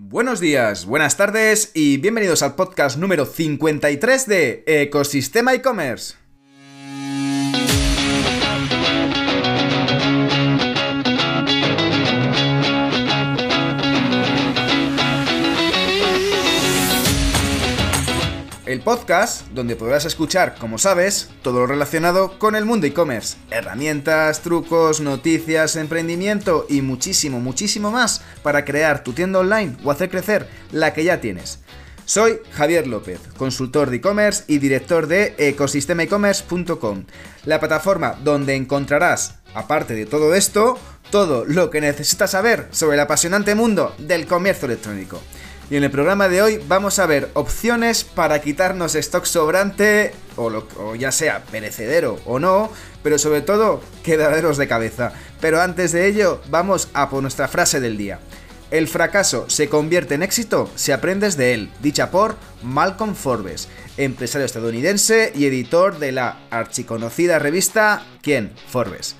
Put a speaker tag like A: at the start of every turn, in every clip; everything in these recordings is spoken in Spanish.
A: Buenos días, buenas tardes y bienvenidos al podcast número 53 de Ecosistema e-commerce. El podcast donde podrás escuchar, como sabes, todo lo relacionado con el mundo e-commerce. Herramientas, trucos, noticias, emprendimiento y muchísimo, muchísimo más para crear tu tienda online o hacer crecer la que ya tienes. Soy Javier López, consultor de e-commerce y director de ecosistemaecommerce.com, la plataforma donde encontrarás, aparte de todo esto, todo lo que necesitas saber sobre el apasionante mundo del comercio electrónico. Y en el programa de hoy vamos a ver opciones para quitarnos stock sobrante, o, ya sea perecedero o no, pero sobre todo quedaderos de cabeza. Pero antes de ello, vamos a por nuestra frase del día. El fracaso se convierte en éxito si aprendes de él, dicha por Malcolm Forbes, empresario estadounidense y editor de la archiconocida revista ¿Quién? Forbes.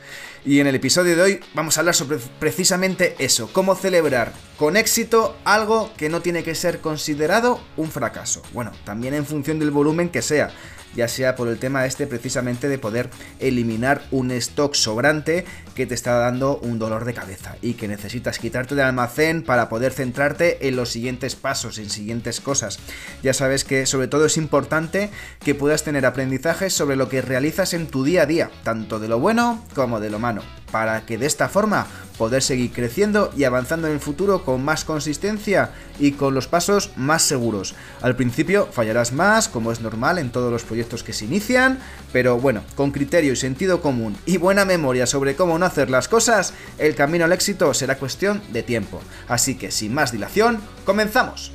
A: Y en el episodio de hoy vamos a hablar sobre precisamente eso, cómo celebrar con éxito algo que no tiene que ser considerado un fracaso. Bueno, también en función del volumen que sea ya sea por el tema este precisamente de poder eliminar un stock sobrante que te está dando un dolor de cabeza y que necesitas quitarte del almacén para poder centrarte en los siguientes pasos, en siguientes cosas. Ya sabes que sobre todo es importante que puedas tener aprendizajes sobre lo que realizas en tu día a día, tanto de lo bueno como de lo malo, para que de esta forma poder seguir creciendo y avanzando en el futuro con más consistencia y con los pasos más seguros. Al principio fallarás más, como es normal en todos los proyectos que se inician, pero bueno, con criterio y sentido común y buena memoria sobre cómo no hacer las cosas, el camino al éxito será cuestión de tiempo. Así que sin más dilación, comenzamos.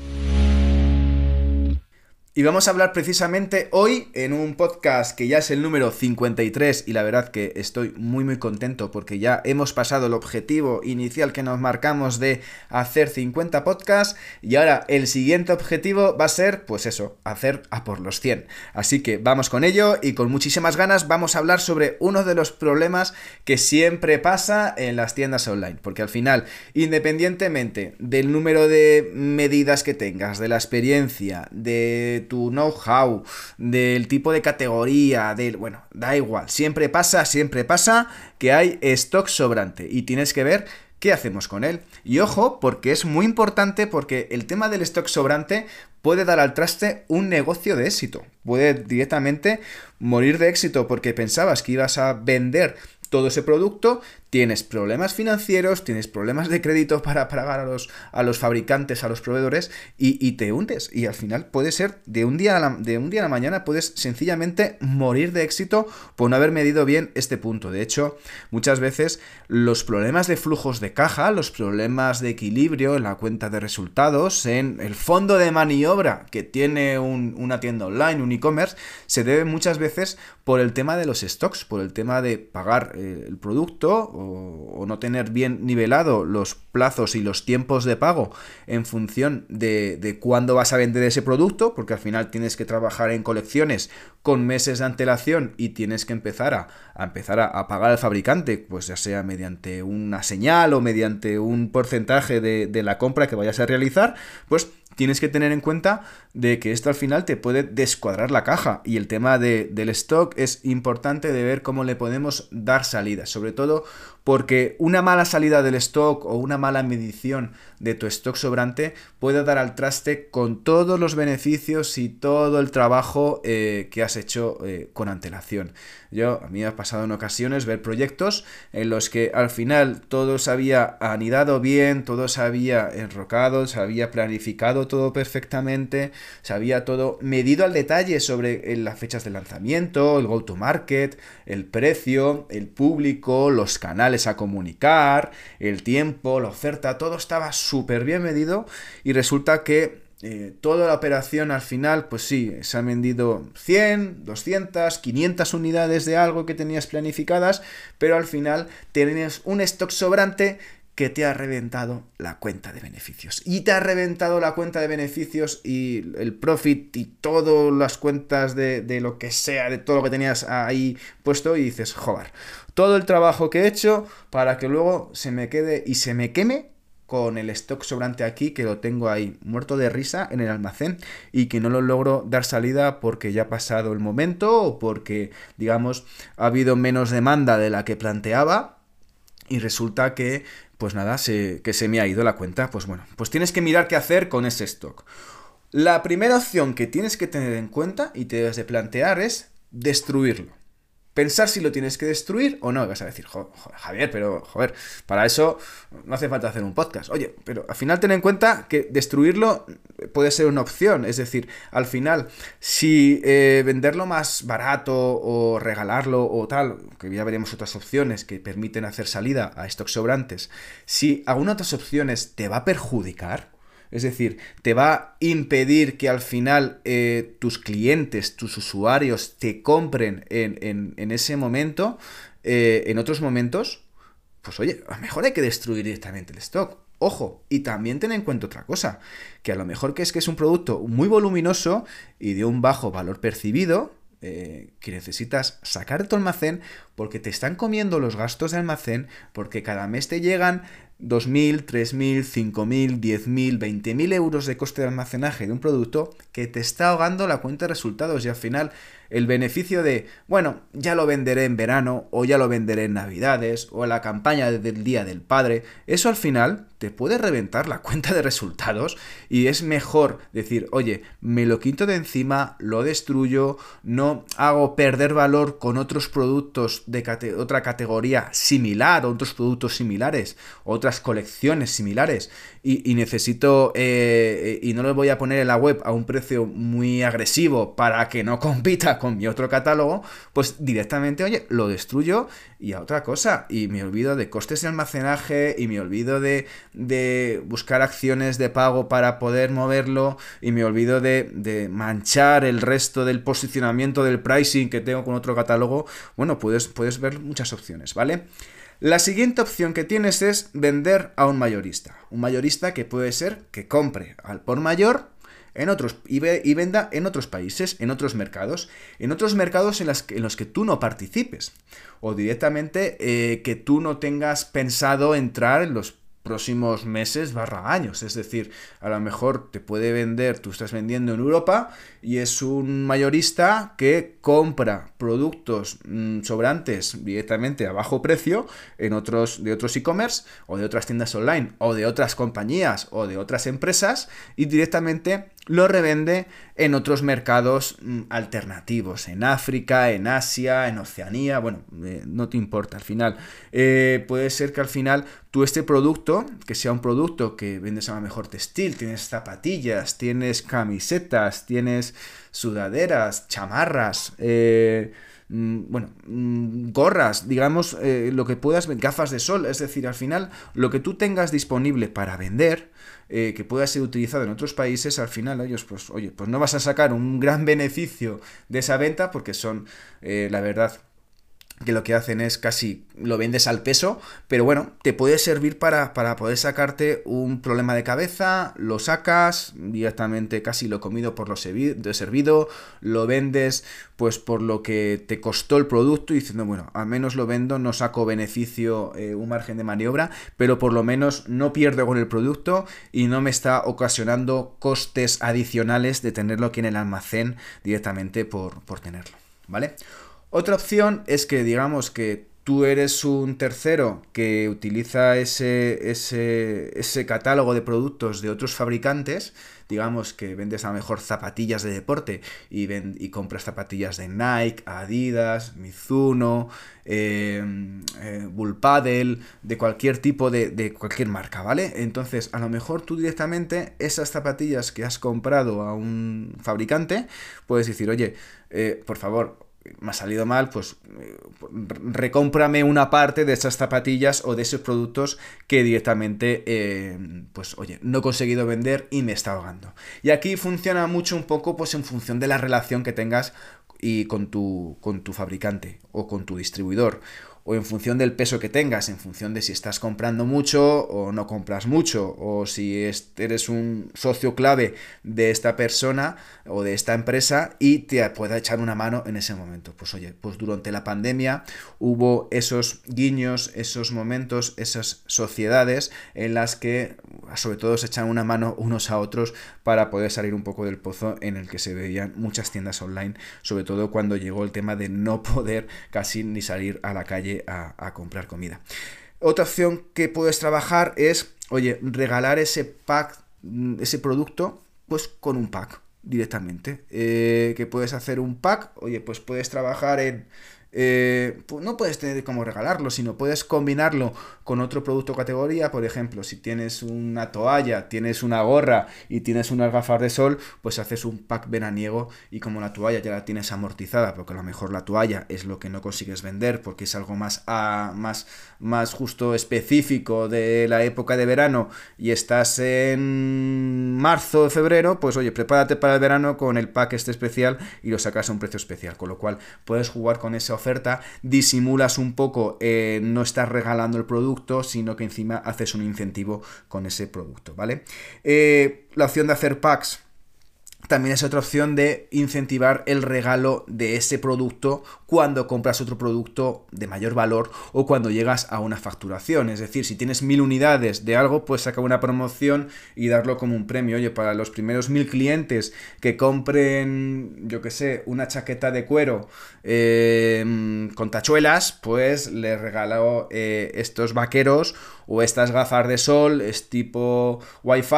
A: Y vamos a hablar precisamente hoy en un podcast que ya es el número 53 y la verdad que estoy muy muy contento porque ya hemos pasado el objetivo inicial que nos marcamos de hacer 50 podcasts y ahora el siguiente objetivo va a ser pues eso, hacer a por los 100. Así que vamos con ello y con muchísimas ganas vamos a hablar sobre uno de los problemas que siempre pasa en las tiendas online porque al final independientemente del número de medidas que tengas, de la experiencia, de tu know-how, del tipo de categoría, del... Bueno, da igual, siempre pasa, siempre pasa que hay stock sobrante y tienes que ver qué hacemos con él. Y ojo, porque es muy importante porque el tema del stock sobrante puede dar al traste un negocio de éxito. Puede directamente morir de éxito porque pensabas que ibas a vender todo ese producto, tienes problemas financieros, tienes problemas de crédito para pagar a los, a los fabricantes, a los proveedores y, te hundes. Y al final puede ser de un, día a la, de un día a la mañana, puedes sencillamente morir de éxito por no haber medido bien este punto. De hecho, muchas veces los problemas de flujos de caja, los problemas de equilibrio en la cuenta de resultados, en el fondo de maniobra que tiene una tienda online, un e-commerce, se deben muchas veces por el tema de los stocks, por el tema de pagar eh, el producto o, no tener bien nivelado los plazos y los tiempos de pago en función de, de cuándo vas a vender ese producto, porque al final tienes que trabajar en colecciones con meses de antelación y tienes que empezar a, empezar a, pagar al fabricante, pues ya sea mediante una señal o mediante un porcentaje de, de la compra que vayas a realizar, pues tienes que tener en cuenta de que esto al final te puede descuadrar la caja y el tema de, del stock es importante de ver cómo le podemos dar salida, sobre todo porque una mala salida del stock o una mala medición de tu stock sobrante puede dar al traste con todos los beneficios y todo el trabajo eh, que has hecho eh, con antelación. Yo, a mí me ha pasado en ocasiones ver proyectos en los que al final todo se había anidado bien, todo se había enrocado, se había planificado todo perfectamente, se había todo medido al detalle sobre eh, las fechas de lanzamiento, el go-to-market, el precio, el público, los canales a comunicar, el tiempo, la oferta, todo estaba súper bien medido y resulta que eh, toda la operación al final, pues sí, se han vendido 100, 200, 500 unidades de algo que tenías planificadas, pero al final tienes un stock sobrante que te ha reventado la cuenta de beneficios. Y te ha reventado la cuenta de beneficios y el profit y todas las cuentas de, de lo que sea, de todo lo que tenías ahí puesto y dices, joder, todo el trabajo que he hecho para que luego se me quede y se me queme con el stock sobrante aquí, que lo tengo ahí muerto de risa en el almacén y que no lo logro dar salida porque ya ha pasado el momento o porque, digamos, ha habido menos demanda de la que planteaba y resulta que, pues nada, se, que se me ha ido la cuenta. Pues bueno, pues tienes que mirar qué hacer con ese stock. La primera opción que tienes que tener en cuenta y te debes de plantear es destruirlo pensar si lo tienes que destruir o no. Vas a decir, Javier, pero joder, para eso no hace falta hacer un podcast. Oye, pero al final ten en cuenta que destruirlo puede ser una opción. Es decir, al final, si eh, venderlo más barato o regalarlo o tal, que ya veremos otras opciones que permiten hacer salida a stocks sobrantes, si alguna de otras opciones te va a perjudicar, es decir, te va a impedir que al final eh, tus clientes, tus usuarios te compren en, ese momento, eh, en otros momentos, pues oye, a lo mejor hay que destruir directamente el stock. Ojo, y también ten en cuenta otra cosa, que a lo mejor que es que es un producto muy voluminoso y de un bajo valor percibido, eh, que necesitas sacar de tu almacén porque te están comiendo los gastos de almacén, porque cada mes te llegan 2.000, 3.000, 5.000, 10.000, 20.000 euros de coste de almacenaje de un producto que te está ahogando la cuenta de resultados y al final el beneficio de, bueno, ya lo venderé en verano o ya lo venderé en navidades o la campaña del Día del Padre, eso al final te puede reventar la cuenta de resultados y es mejor decir, oye, me lo quito de encima, lo destruyo, no hago perder valor con otros productos de otra categoría similar, otros productos similares, otras colecciones similares y, necesito eh, y no lo voy a poner en la web a un precio muy agresivo para que no compita con mi otro catálogo, pues directamente, oye, lo destruyo y a otra cosa. Y me olvido de costes de almacenaje y me olvido de, de buscar acciones de pago para poder moverlo y me olvido de, de manchar el resto del posicionamiento del pricing que tengo con otro catálogo. Bueno, puedes, puedes ver muchas opciones, ¿vale? La siguiente opción que tienes es vender a un mayorista. Un mayorista que puede ser que compre al por mayor en otros, y, venda en otros países, en otros mercados, en otros mercados en, los que tú no participes, o directamente eh, que tú no tengas pensado entrar en los próximos meses barra años. Es decir, a lo mejor te puede vender, tú estás vendiendo en Europa y es un mayorista que compra productos mm, sobrantes directamente a bajo precio en otros, de otros e-commerce o de otras tiendas online o de otras compañías o de otras empresas y directamente lo revende en otros mercados mm, alternativos, en África, en Asia, en Oceanía, bueno, eh, no te importa al final. Eh, puede ser que al final tú este producto, que sea un producto que vendes a lo mejor textil, tienes zapatillas, tienes camisetas, tienes sudaderas, chamarras, eh, bueno, mm, gorras, digamos, lo que puedas, gafas de sol, es decir, al final lo que tú tengas disponible para vender, eh, que pueda ser utilizado en otros países, al final ellos, pues, oye, pues no vas a sacar un gran beneficio de esa venta porque son, eh, la verdad, que lo que hacen es casi lo vendes al peso, pero bueno, te puede servir para, para, poder sacarte un problema de cabeza, lo sacas directamente casi lo comido por lo servido, lo vendes pues por lo que te costó el producto y diciendo, bueno, al menos lo vendo, no saco beneficio, eh, un margen de maniobra, pero por lo menos no pierdo con el producto y no me está ocasionando costes adicionales de tenerlo aquí en el almacén directamente por, por tenerlo, ¿vale? Otra opción es que digamos que tú eres un tercero que utiliza ese, ese, catálogo de productos de otros fabricantes, digamos que vendes a lo mejor zapatillas de deporte y, y compras zapatillas de Nike, Adidas, Mizuno, eh, eh de cualquier tipo de, de, cualquier marca, ¿vale? Entonces, a lo mejor tú directamente esas zapatillas que has comprado a un fabricante, puedes decir, oye, eh, por favor, me ha salido mal, pues recómprame una parte de esas zapatillas o de esos productos que directamente, eh, pues oye, no he conseguido vender y me está ahogando. Y aquí funciona mucho un poco, pues en función de la relación que tengas y con tu, con tu fabricante o con tu distribuidor. O en función del peso que tengas, en función de si estás comprando mucho o no compras mucho, o si eres un socio clave de esta persona o de esta empresa y te pueda echar una mano en ese momento. Pues oye, pues durante la pandemia hubo esos guiños, esos momentos, esas sociedades en las que sobre todo se echan una mano unos a otros para poder salir un poco del pozo en el que se veían muchas tiendas online, sobre todo cuando llegó el tema de no poder casi ni salir a la calle a, comprar comida. Otra opción que puedes trabajar es, oye, regalar ese pack, mm, ese producto, pues con un pack directamente. Eh, que puedes hacer un pack, oye, pues puedes trabajar en pues no puedes tener como regalarlo, sino puedes combinarlo con otro producto categoría. Por ejemplo, si tienes una toalla, tienes una gorra y tienes unas gafas de sol, pues haces un pack veraniego y como la toalla ya la tienes amortizada, porque a lo mejor la toalla es lo que no consigues vender porque es algo más, más, más justo específico de la época de verano y estás en marzo o febrero, pues oye, prepárate para el verano con el pack este especial y lo sacas a un precio especial, con lo cual puedes jugar con esa oferta, disimulas un poco, eh, no estás regalando el producto, sino que encima haces un incentivo con ese producto, ¿vale? Eh, la opción de hacer packs también es otra opción de incentivar el regalo de ese producto cuando compras otro producto de mayor valor o cuando llegas a una facturación. Es decir, si tienes mil unidades de algo, pues saca una promoción y darlo como un premio. Oye, para los primeros mil clientes que compren, yo que sé, una chaqueta de cuero eh, con tachuelas, pues les regalo eh, estos vaqueros o estas gafas de sol, es tipo Wi-Fi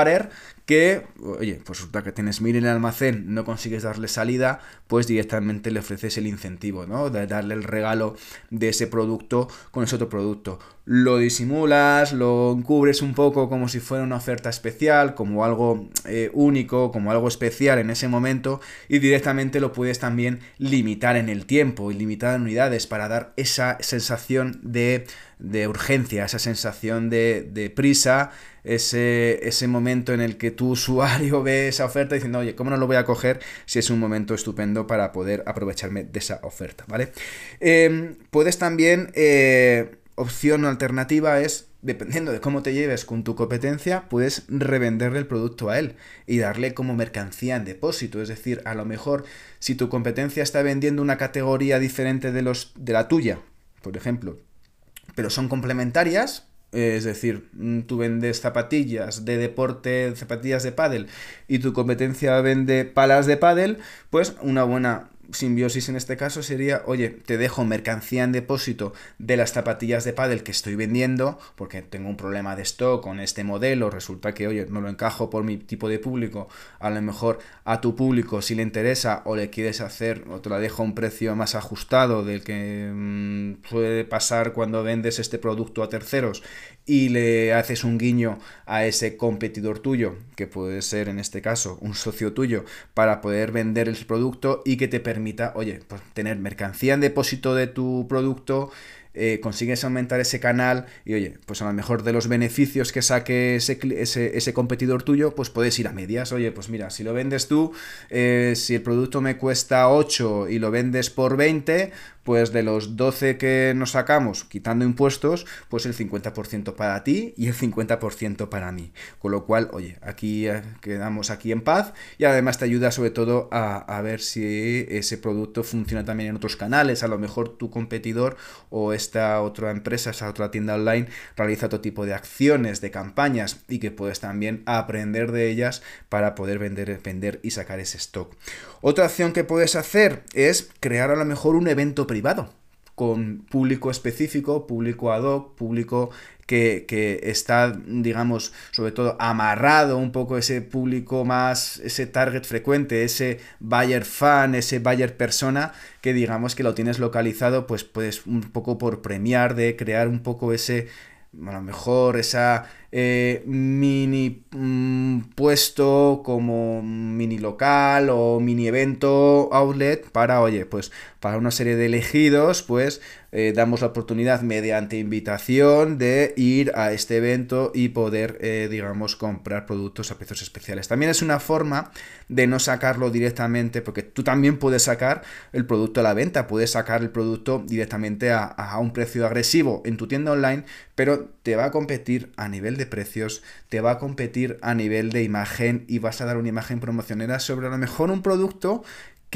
A: que, oye, pues resulta que tienes mil en el almacén, no consigues darle salida, pues directamente le ofreces el incentivo, ¿no? De darle el regalo de ese producto con ese otro producto. Lo disimulas, lo encubres un poco como si fuera una oferta especial, como algo eh, único, como algo especial en ese momento, y directamente lo puedes también limitar en el tiempo y limitar en unidades para dar esa sensación de, de urgencia, esa sensación de, de prisa ese, ese momento en el que tu usuario ve esa oferta diciendo, oye, ¿cómo no lo voy a coger si es un momento estupendo para poder aprovecharme de esa oferta, ¿vale? Em, puedes también, eh, opción alternativa es dependiendo de cómo te lleves con tu competencia, puedes revenderle el producto a él y darle como mercancía en depósito. Es decir, a lo mejor si tu competencia está vendiendo una categoría diferente de, los, de la tuya, por ejemplo, pero son complementarias, es decir, mm, tú vendes zapatillas de deporte, zapatillas de pádel, y tu competencia vende palas de pádel, pues una buena simbiosis en este caso sería, oye, te dejo mercancía en depósito de las zapatillas de pádel que estoy vendiendo, porque tengo un problema de stock con este modelo, resulta que, oye, no lo encajo por mi tipo de público, a lo mejor a tu público si le interesa o le quieres hacer, o te la dejo a un precio más ajustado del que mm, puede pasar cuando vendes este producto a terceros y le haces un guiño a ese competidor tuyo, que puede ser en este caso un socio tuyo, para poder vender el producto y que te permita, oye, pues tener mercancía en depósito de tu producto, eh, consigues aumentar ese canal y oye, pues a lo mejor de los beneficios que saque ese, ese, competidor tuyo, pues puedes ir a medias. Oye, pues mira, si lo vendes tú, eh, si el producto me cuesta 8 y lo vendes por 20, pues de los 12 que nos sacamos, quitando impuestos, pues el 50% para ti y el 50% para mí. Con lo cual, oye, aquí eh, quedamos aquí en paz y además te ayuda sobre todo a, a, ver si ese producto funciona también en otros canales. A lo mejor tu competidor o esta otra empresa, esa otra tienda online, realiza otro tipo de acciones, de campañas y que puedes también aprender de ellas para poder vender, vender y sacar ese stock. Otra acción que puedes hacer es crear a lo mejor un evento privado con público específico, público ad hoc, público que, está, digamos, sobre todo amarrado un poco ese público más, ese target frecuente, ese buyer fan, ese buyer persona, que digamos que lo tienes localizado, pues puedes un poco por premiar, de crear un poco ese, a lo mejor esa eh, mini mm, puesto como mini local o mini evento outlet para, oye, pues para una serie de elegidos, pues eh, damos la oportunidad mediante invitación de ir a este evento y poder, eh, digamos, comprar productos a precios especiales. También es una forma de no sacarlo directamente, porque tú también puedes sacar el producto a la venta, puedes sacar el producto directamente a, a un precio agresivo en tu tienda online, pero te va a competir a nivel de precios, te va a competir a nivel de imagen y vas a dar una imagen promocionera sobre a lo mejor un producto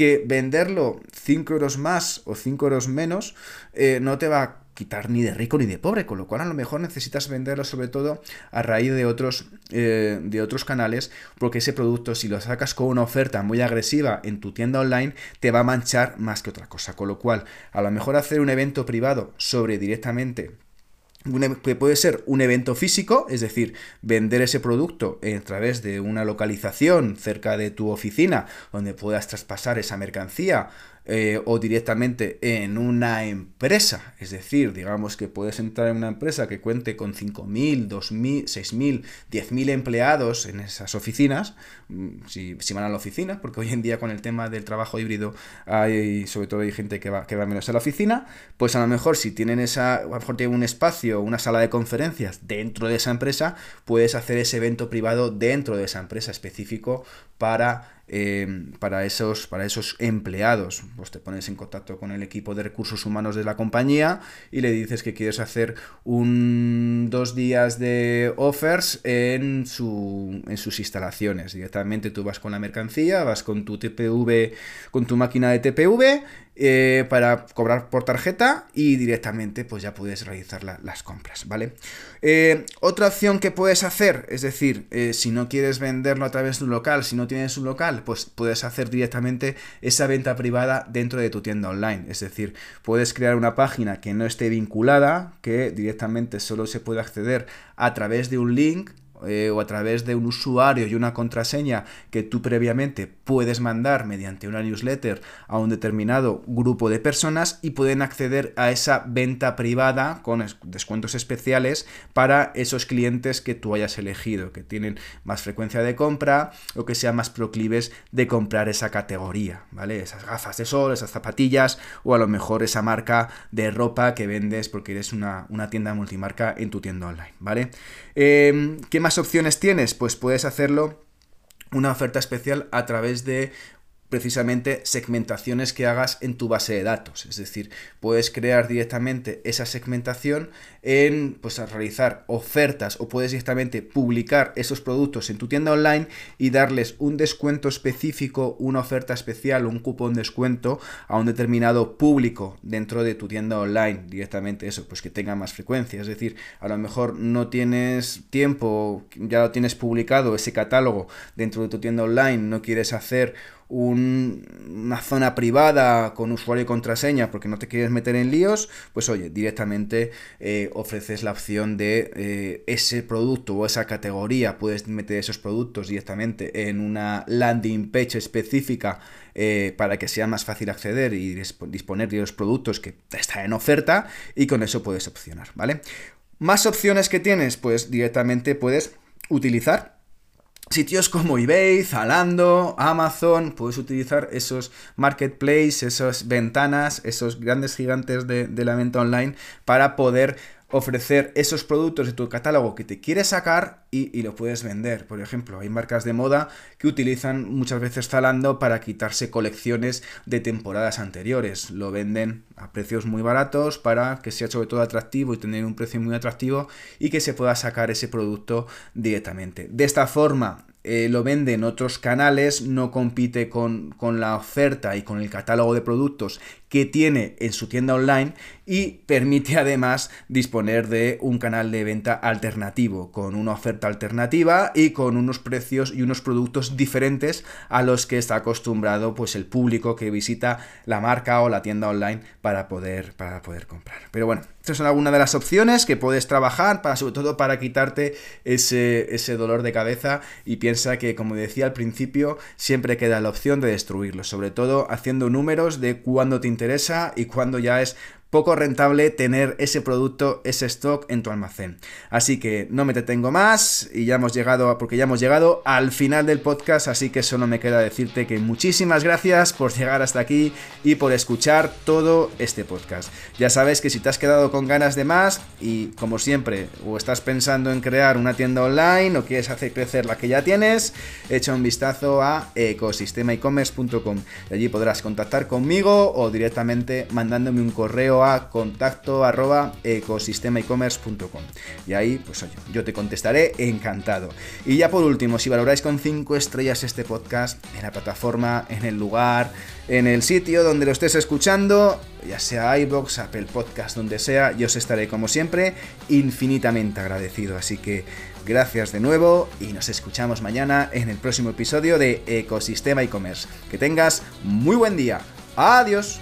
A: que venderlo 5 euros más o 5 euros menos eh, no te va a quitar ni de rico ni de pobre, con lo cual a lo mejor necesitas venderlo sobre todo a raíz de otros, eh, de otros canales, porque ese producto si lo sacas con una oferta muy agresiva en tu tienda online, te va a manchar más que otra cosa, con lo cual a lo mejor hacer un evento privado sobre directamente que puede ser un evento físico, es decir, vender ese producto a través de una localización cerca de tu oficina donde puedas traspasar esa mercancía eh, o directamente en una empresa. Es decir, digamos que puedes entrar en una empresa que cuente con 5.000, 2.000, 6.000, 10.000 empleados en esas oficinas, mm, si, si, van a la oficina, porque hoy en día con el tema del trabajo híbrido hay, sobre todo hay gente que va, que va menos a la oficina, pues a lo mejor si tienen esa, a lo mejor tienen un espacio, una sala de conferencias dentro de esa empresa, puedes hacer ese evento privado dentro de esa empresa específico para Em, para, esos, para esos empleados. Pues te pones en contacto con el equipo de recursos humanos de la compañía y le dices que quieres hacer un dos días de offers en, su, en sus instalaciones. Directamente tú vas con la mercancía, vas con tu TPV, con tu máquina de TPV eh, para cobrar por tarjeta y directamente pues ya puedes realizar las compras, ¿vale? Eh, otra opción que puedes hacer, es decir, eh, si no quieres venderlo a través de un local, si no tienes un local, pues puedes hacer directamente esa venta privada dentro de tu tienda online, es decir, puedes crear una página que no esté vinculada, que directamente solo se puede acceder a través de un link eh, o a través de un usuario y una contraseña que tú previamente puedes mandar mediante una newsletter a un determinado grupo de personas y pueden acceder a esa venta privada con descuentos especiales para esos clientes que tú hayas elegido, que tienen más frecuencia de compra o que sean más proclives de comprar esa categoría, ¿vale? Esas gafas de sol, esas zapatillas o a lo mejor esa marca de ropa que vendes porque eres una, una tienda multimarca en tu tienda online, ¿vale? Eh, ¿Qué más opciones tienes? Pues puedes hacerlo una oferta especial a través de precisamente segmentaciones que hagas en tu base de datos. Es decir, puedes crear directamente esa segmentación en pues, a realizar ofertas o puedes directamente publicar esos productos en tu tienda online y darles un descuento específico, una oferta especial, un cupón descuento a un determinado público dentro de tu tienda online. Directamente eso, pues que tenga más frecuencia. Es decir, a lo mejor no tienes tiempo, ya lo tienes publicado ese catálogo dentro de tu tienda online, no quieres hacer una zona privada con usuario y contraseña porque no te quieres meter en líos, pues oye, directamente eh, ofreces la opción de eh, ese producto o esa categoría, puedes meter esos productos directamente en una landing page específica eh, para que sea más fácil acceder y disponer de los productos que están en oferta y con eso puedes opcionar, ¿vale? Más opciones que tienes, pues directamente puedes utilizar Sitios como eBay, Zalando, Amazon, puedes utilizar esos marketplaces, esas ventanas, esos grandes gigantes de, la venta online para poder ofrecer esos productos de tu catálogo que te quieres sacar y, lo puedes vender. Por ejemplo, hay marcas de moda que utilizan muchas veces Zalando para quitarse colecciones de temporadas anteriores. Lo venden a precios muy baratos para que sea sobre todo atractivo y tener un precio muy atractivo y que se pueda sacar ese producto directamente. De esta forma, eh, lo vende en otros canales, no compite con, con, la oferta y con el catálogo de productos que tiene en su tienda online y permite además disponer de un canal de venta alternativo, con una oferta alternativa y con unos precios y unos productos diferentes a los que está acostumbrado pues el público que visita la marca o la tienda online para poder, para poder comprar. Pero bueno, estas son algunas de las opciones que puedes trabajar para sobre todo para quitarte ese, ese dolor de cabeza y piensa que como decía al principio siempre queda la opción de destruirlo, sobre todo haciendo números de cuándo te interesa y cuándo ya es poco rentable tener ese producto, ese stock en tu almacén. Así que no me detengo más y ya hemos llegado, porque ya hemos llegado al final del podcast, así que solo me queda decirte que muchísimas gracias por llegar hasta aquí y por escuchar todo este podcast. Ya sabes que si te has quedado con ganas de más y como siempre, o estás pensando en crear una tienda online o quieres hacer crecer la que ya tienes, echa un vistazo a ecosistemaecommerce.com. Allí podrás contactar conmigo o directamente mandándome un a contacto arroba ecosistemaecommerce.com. Y ahí, pues oye, yo te contestaré encantado. Y ya por último, si valoráis con 5 estrellas este podcast en la plataforma, en el lugar, en el sitio donde lo estés escuchando, ya sea iBox, Apple Podcast, donde sea, yo os estaré como siempre infinitamente agradecido. Así que gracias de nuevo y nos escuchamos mañana en el próximo episodio de Ecosistema e-commerce. Que tengas muy buen día. Adiós.